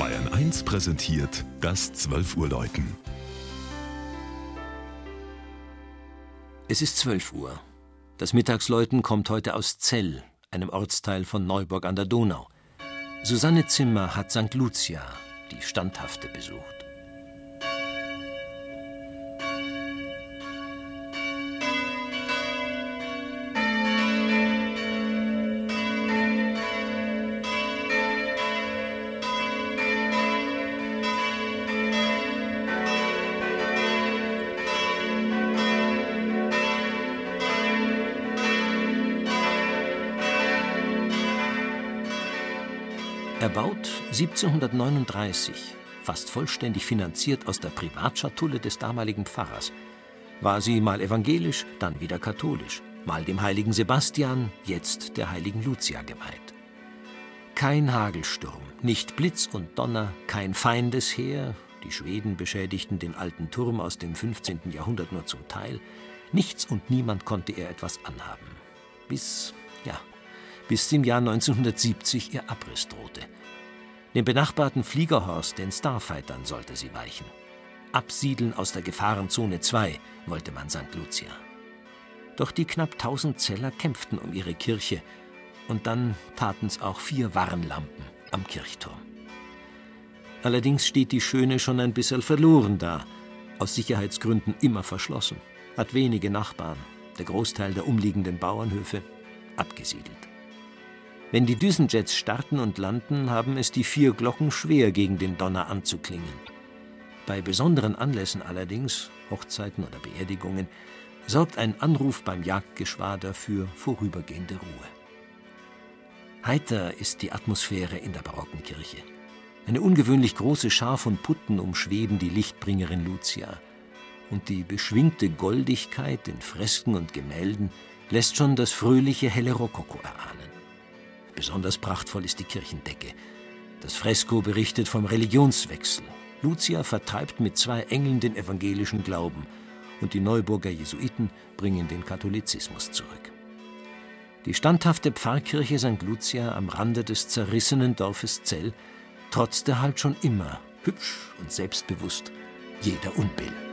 Bayern 1 präsentiert das 12 Uhr Läuten. Es ist 12 Uhr. Das Mittagsläuten kommt heute aus Zell, einem Ortsteil von Neuburg an der Donau. Susanne Zimmer hat St. Lucia, die Standhafte, besucht. Erbaut 1739, fast vollständig finanziert aus der Privatschatulle des damaligen Pfarrers, war sie mal evangelisch, dann wieder katholisch, mal dem heiligen Sebastian, jetzt der heiligen Lucia geweiht. Kein Hagelsturm, nicht Blitz und Donner, kein Feindesheer, die Schweden beschädigten den alten Turm aus dem 15. Jahrhundert nur zum Teil, nichts und niemand konnte ihr etwas anhaben. Bis, ja, bis im Jahr 1970 ihr Abriss drohte. Dem benachbarten Fliegerhorst, den Starfightern, sollte sie weichen. Absiedeln aus der Gefahrenzone 2 wollte man St. Lucia. Doch die knapp 1000 Zeller kämpften um ihre Kirche und dann taten's auch vier Warnlampen am Kirchturm. Allerdings steht die Schöne schon ein bisschen verloren da, aus Sicherheitsgründen immer verschlossen, hat wenige Nachbarn, der Großteil der umliegenden Bauernhöfe abgesiedelt. Wenn die Düsenjets starten und landen, haben es die vier Glocken schwer gegen den Donner anzuklingen. Bei besonderen Anlässen allerdings, Hochzeiten oder Beerdigungen, sorgt ein Anruf beim Jagdgeschwader für vorübergehende Ruhe. Heiter ist die Atmosphäre in der barocken Kirche. Eine ungewöhnlich große Schar von Putten umschweben die Lichtbringerin Lucia. Und die beschwingte Goldigkeit in Fresken und Gemälden lässt schon das fröhliche helle Rokoko erahnen. Besonders prachtvoll ist die Kirchendecke. Das Fresko berichtet vom Religionswechsel. Lucia vertreibt mit zwei Engeln den evangelischen Glauben und die Neuburger Jesuiten bringen den Katholizismus zurück. Die standhafte Pfarrkirche St. Lucia am Rande des zerrissenen Dorfes Zell trotzte halt schon immer, hübsch und selbstbewusst, jeder Unbill.